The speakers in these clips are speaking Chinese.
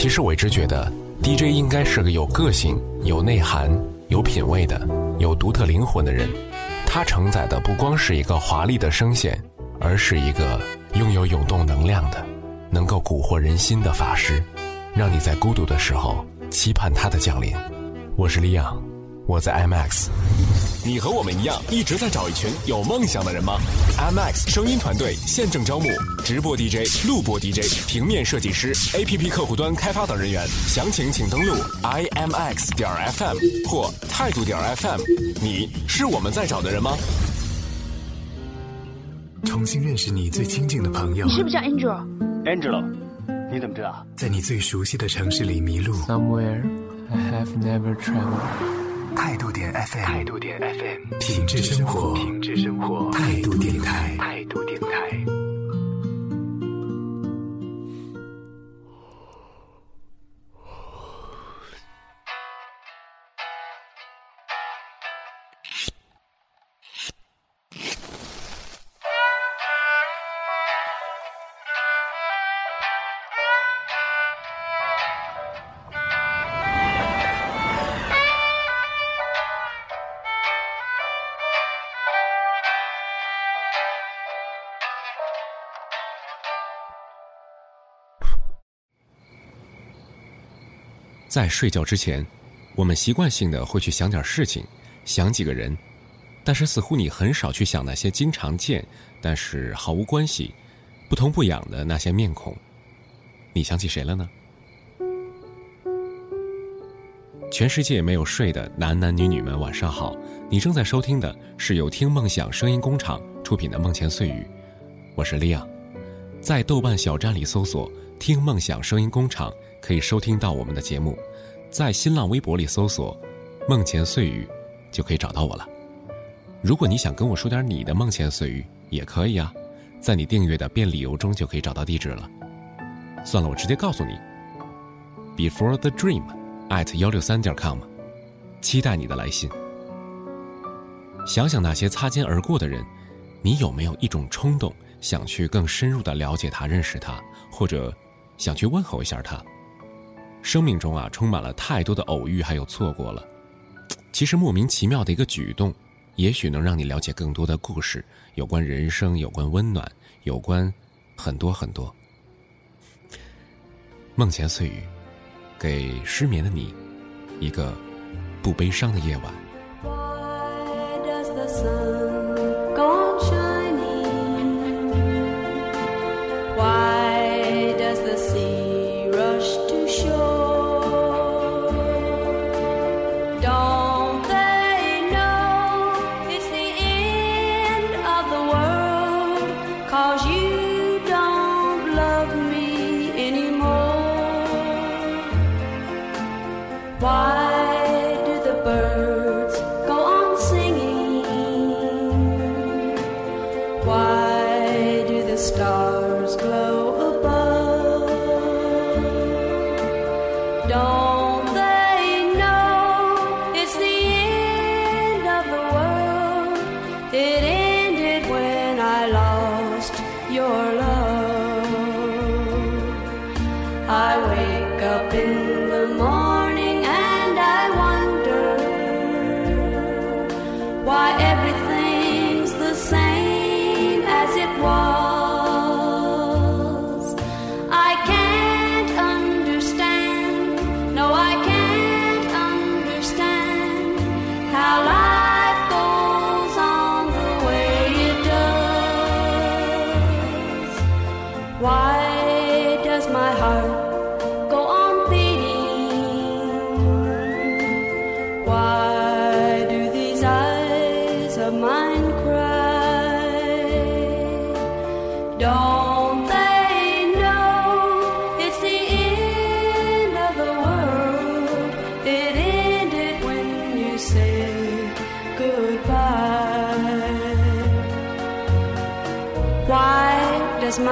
其实我一直觉得，DJ 应该是个有个性、有内涵、有品味的、有独特灵魂的人。他承载的不光是一个华丽的声线，而是一个拥有涌动能量的、能够蛊惑人心的法师，让你在孤独的时候期盼他的降临。我是李昂，我在 IMAX。你和我们一样，一直在找一群有梦想的人吗？IMAX 声音团队现正招募直播 DJ、录播 DJ、平面设计师、APP 客户端开发等人员。详情请登录 IMAX 点 FM 或态度点 FM。你是我们在找的人吗？重新认识你最亲近的朋友。你是不是叫 Angel？Angel，你怎么知道？在你最熟悉的城市里迷路。Somewhere I have never traveled. 态度点 FM，态度点 FM，品质生活，品质生活，态度电台，态度电台。在睡觉之前，我们习惯性的会去想点事情，想几个人，但是似乎你很少去想那些经常见，但是毫无关系、不痛不痒的那些面孔。你想起谁了呢？全世界没有睡的男男女女们，晚上好！你正在收听的是由听梦想声音工厂出品的《梦前碎语》，我是利亚，在豆瓣小站里搜索“听梦想声音工厂”。可以收听到我们的节目，在新浪微博里搜索“梦前碎语”，就可以找到我了。如果你想跟我说点你的梦前碎语，也可以啊，在你订阅的变理由中就可以找到地址了。算了，我直接告诉你：before the dream at 幺六三点 com，期待你的来信。想想那些擦肩而过的人，你有没有一种冲动，想去更深入的了解他、认识他，或者想去问候一下他？生命中啊，充满了太多的偶遇，还有错过了。其实莫名其妙的一个举动，也许能让你了解更多的故事，有关人生，有关温暖，有关很多很多。梦前碎语，给失眠的你一个不悲伤的夜晚。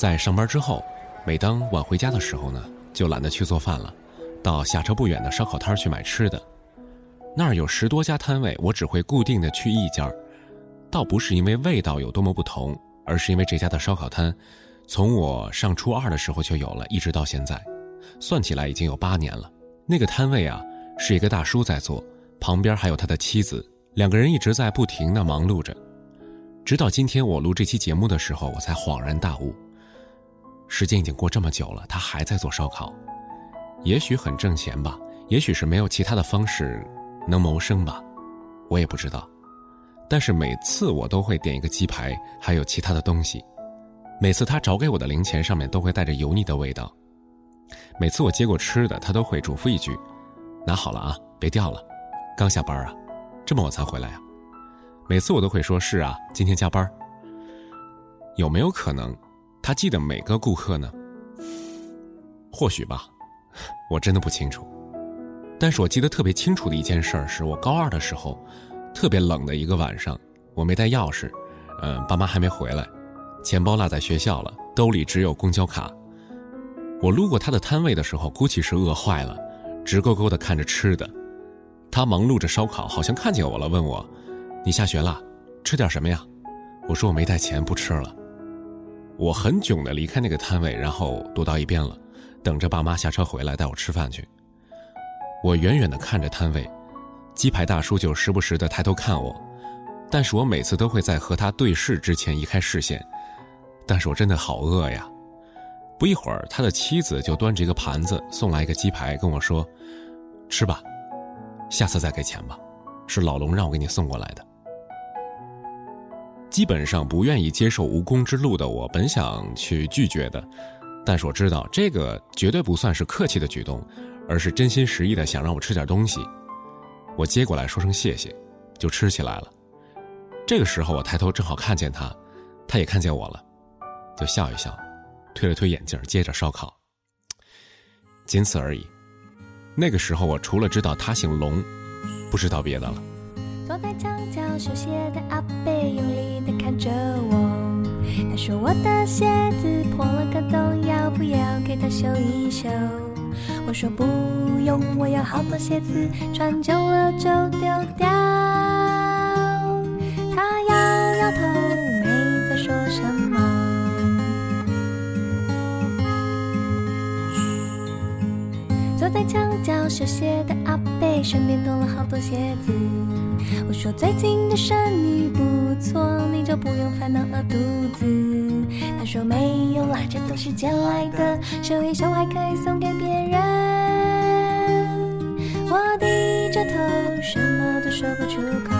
在上班之后，每当晚回家的时候呢，就懒得去做饭了，到下车不远的烧烤摊去买吃的。那儿有十多家摊位，我只会固定的去一家，倒不是因为味道有多么不同，而是因为这家的烧烤摊，从我上初二的时候就有了，一直到现在，算起来已经有八年了。那个摊位啊，是一个大叔在做，旁边还有他的妻子，两个人一直在不停的忙碌着。直到今天我录这期节目的时候，我才恍然大悟。时间已经过这么久了，他还在做烧烤，也许很挣钱吧，也许是没有其他的方式能谋生吧，我也不知道。但是每次我都会点一个鸡排，还有其他的东西。每次他找给我的零钱上面都会带着油腻的味道。每次我接过吃的，他都会嘱咐一句：“拿好了啊，别掉了。”刚下班啊，这么晚才回来啊？每次我都会说：“是啊，今天加班。”有没有可能？他记得每个顾客呢，或许吧，我真的不清楚。但是我记得特别清楚的一件事儿是我高二的时候，特别冷的一个晚上，我没带钥匙，嗯，爸妈还没回来，钱包落在学校了，兜里只有公交卡。我路过他的摊位的时候，估计是饿坏了，直勾勾的看着吃的。他忙碌着烧烤，好像看见我了，问我：“你下学了，吃点什么呀？”我说：“我没带钱，不吃了。”我很囧的离开那个摊位，然后躲到一边了，等着爸妈下车回来带我吃饭去。我远远的看着摊位，鸡排大叔就时不时的抬头看我，但是我每次都会在和他对视之前移开视线。但是我真的好饿呀！不一会儿，他的妻子就端着一个盘子送来一个鸡排，跟我说：“吃吧，下次再给钱吧，是老龙让我给你送过来的。”基本上不愿意接受无功之路的我，本想去拒绝的，但是我知道这个绝对不算是客气的举动，而是真心实意的想让我吃点东西。我接过来说声谢谢，就吃起来了。这个时候我抬头正好看见他，他也看见我了，就笑一笑，推了推眼镜，接着烧烤。仅此而已。那个时候我除了知道他姓龙，不知道别的了。坐在墙角修鞋的阿贝用力地看着我，他说我的鞋子破了个洞，要不要给他修一修？我说不用，我有好多鞋子，穿久了就丢掉。他摇摇头，没再说什么。坐在墙角修鞋的阿贝身边多了好多鞋子。我说最近的生意不错，你就不用烦恼饿肚子。他说没有啦，这都是借来的，收一收还可以送给别人。我低着头，什么都说不出口。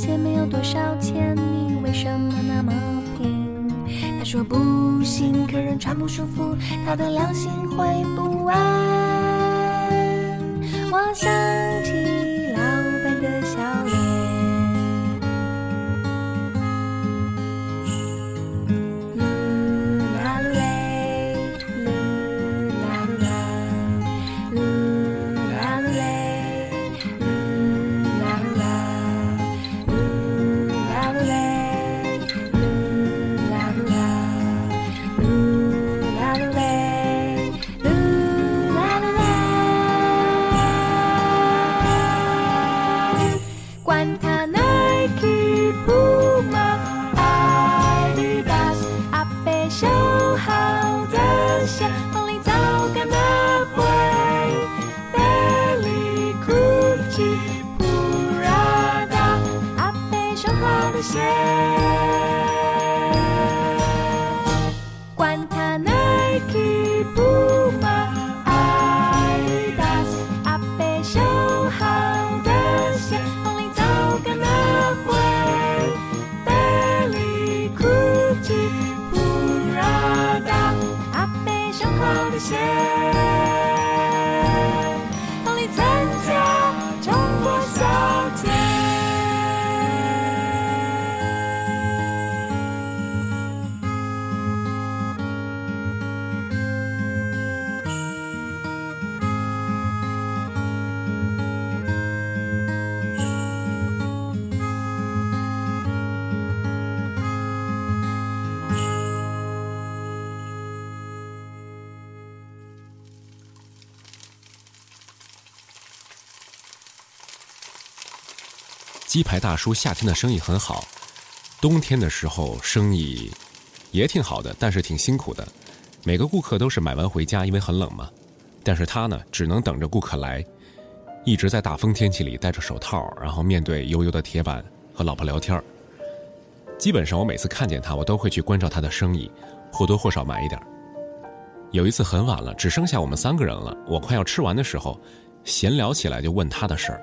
一双鞋没有多少钱，你为什么那么拼？他说不行，客人穿不舒服，他的良心会不安。我想听鸡排大叔夏天的生意很好，冬天的时候生意也挺好的，但是挺辛苦的。每个顾客都是买完回家，因为很冷嘛。但是他呢，只能等着顾客来，一直在大风天气里戴着手套，然后面对油油的铁板和老婆聊天基本上我每次看见他，我都会去关照他的生意，或多或少买一点有一次很晚了，只剩下我们三个人了，我快要吃完的时候，闲聊起来就问他的事儿。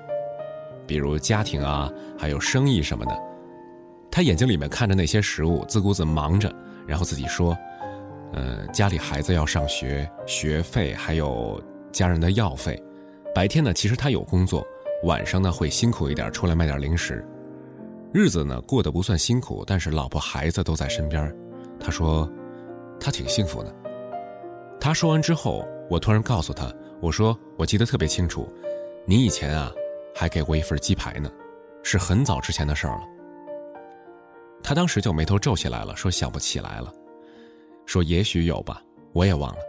比如家庭啊，还有生意什么的，他眼睛里面看着那些食物，自顾自忙着，然后自己说：“呃，家里孩子要上学，学费还有家人的药费。白天呢，其实他有工作，晚上呢会辛苦一点，出来卖点零食。日子呢过得不算辛苦，但是老婆孩子都在身边。他说，他挺幸福的。他说完之后，我突然告诉他，我说我记得特别清楚，你以前啊。”还给过一份鸡排呢，是很早之前的事儿了。他当时就眉头皱起来了，说想不起来了，说也许有吧，我也忘了。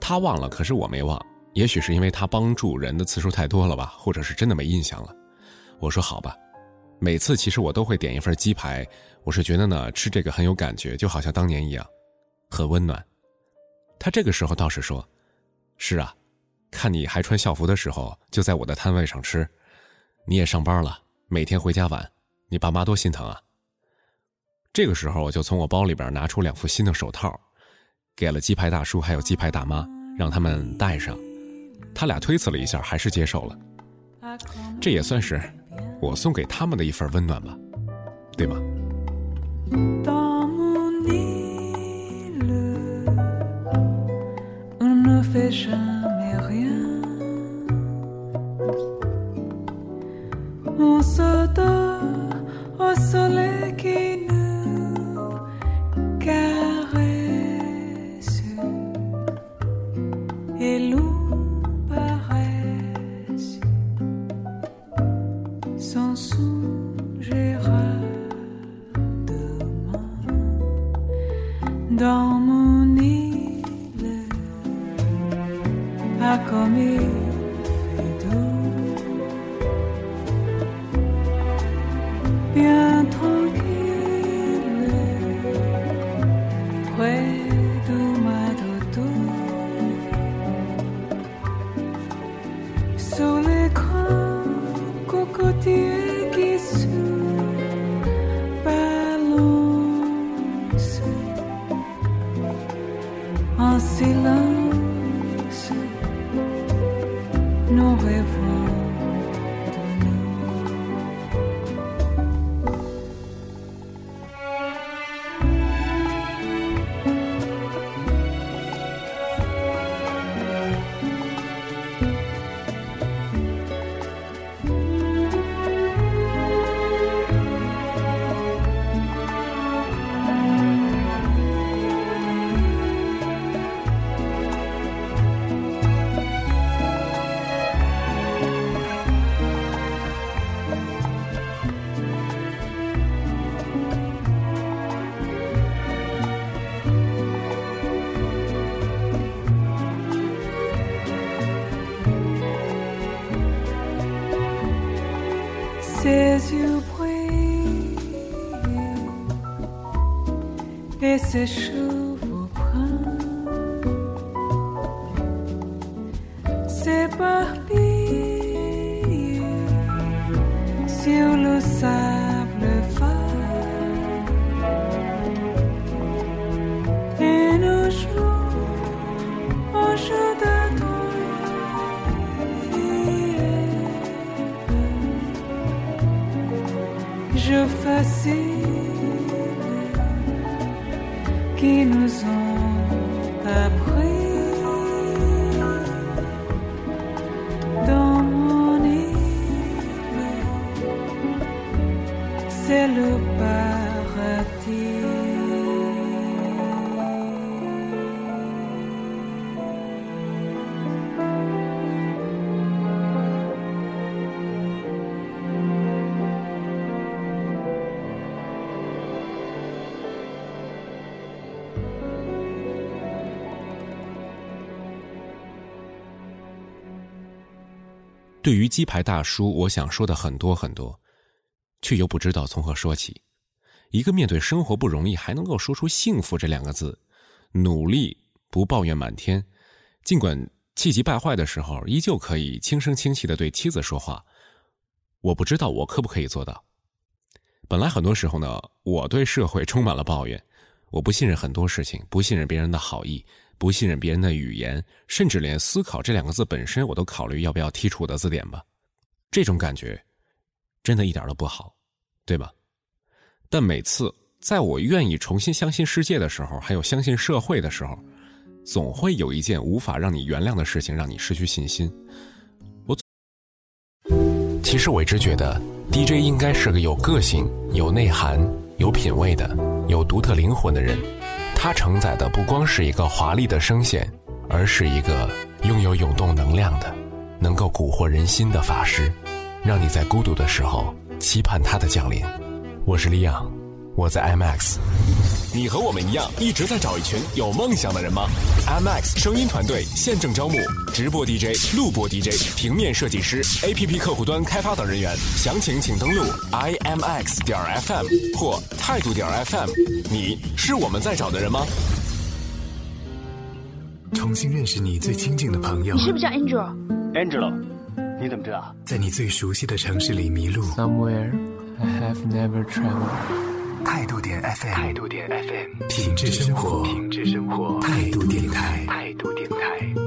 他忘了，可是我没忘，也许是因为他帮助人的次数太多了吧，或者是真的没印象了。我说好吧，每次其实我都会点一份鸡排，我是觉得呢吃这个很有感觉，就好像当年一样，很温暖。他这个时候倒是说，是啊。看你还穿校服的时候，就在我的摊位上吃。你也上班了，每天回家晚，你爸妈多心疼啊。这个时候，我就从我包里边拿出两副新的手套，给了鸡排大叔还有鸡排大妈，让他们戴上。他俩推辞了一下，还是接受了。这也算是我送给他们的一份温暖吧，对吗 on se donne au soleil qui nous 对于鸡排大叔，我想说的很多很多，却又不知道从何说起。一个面对生活不容易，还能够说出“幸福”这两个字，努力不抱怨满天，尽管气急败坏的时候，依旧可以轻声轻气的对妻子说话。我不知道我可不可以做到。本来很多时候呢，我对社会充满了抱怨，我不信任很多事情，不信任别人的好意，不信任别人的语言，甚至连“思考”这两个字本身，我都考虑要不要剔除我的字典吧。这种感觉，真的一点都不好，对吧？但每次在我愿意重新相信世界的时候，还有相信社会的时候，总会有一件无法让你原谅的事情，让你失去信心。我其实我一直觉得，DJ 应该是个有个性、有内涵、有品味的、有独特灵魂的人。它承载的不光是一个华丽的声线，而是一个拥有涌动能量的、能够蛊惑人心的法师，让你在孤独的时候期盼他的降临。我是李昂，我在 IMAX。你和我们一样，一直在找一群有梦想的人吗？IMAX 声音团队现正招募直播 DJ、录播 DJ、平面设计师、APP 客户端开发等人员。详情请登录 IMAX 点 FM 或态度点 FM。你是我们在找的人吗？重新认识你最亲近的朋友。你是不是叫 Angel？Angelo，你怎么知道？在你最熟悉的城市里迷路。Somewhere I have never traveled。态度点 FM，态度点 FM，品质生活，品质生活，态度电台，态度电台。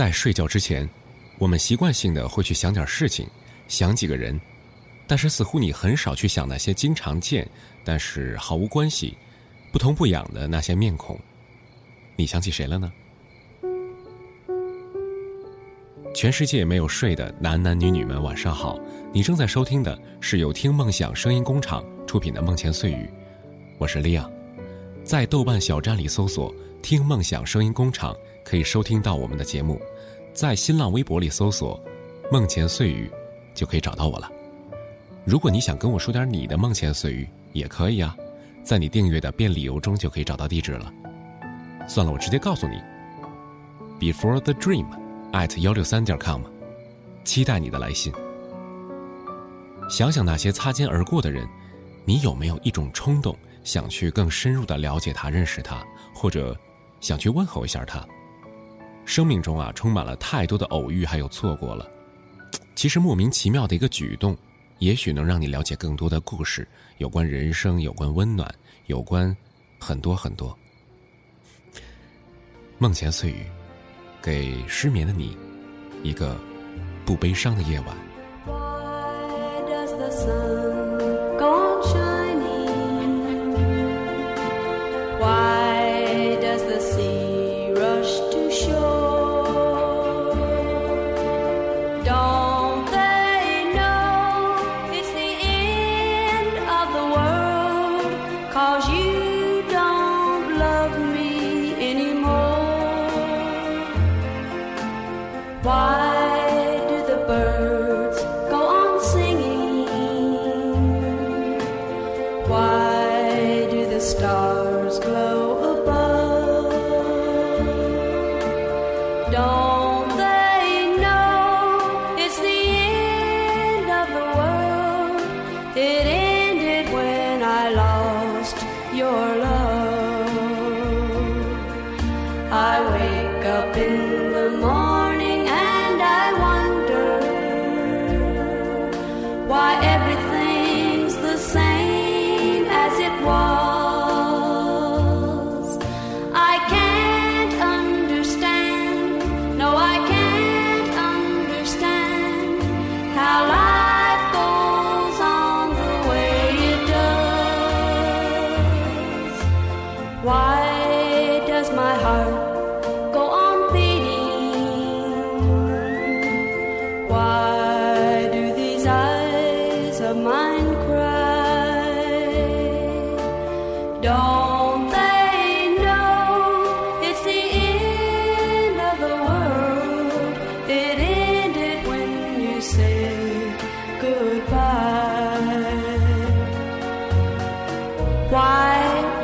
在睡觉之前，我们习惯性的会去想点事情，想几个人，但是似乎你很少去想那些经常见，但是毫无关系、不痛不痒的那些面孔。你想起谁了呢？全世界没有睡的男男女女们，晚上好！你正在收听的是由听梦想声音工厂出品的《梦前碎语》，我是利亚，在豆瓣小站里搜索“听梦想声音工厂”。可以收听到我们的节目，在新浪微博里搜索“梦前碎语”，就可以找到我了。如果你想跟我说点你的梦前碎语，也可以啊，在你订阅的变理由中就可以找到地址了。算了，我直接告诉你：before the dream at 幺六三点 com，期待你的来信。想想那些擦肩而过的人，你有没有一种冲动，想去更深入的了解他、认识他，或者想去问候一下他？生命中啊，充满了太多的偶遇，还有错过了。其实莫名其妙的一个举动，也许能让你了解更多的故事，有关人生，有关温暖，有关很多很多。梦前碎语，给失眠的你一个不悲伤的夜晚。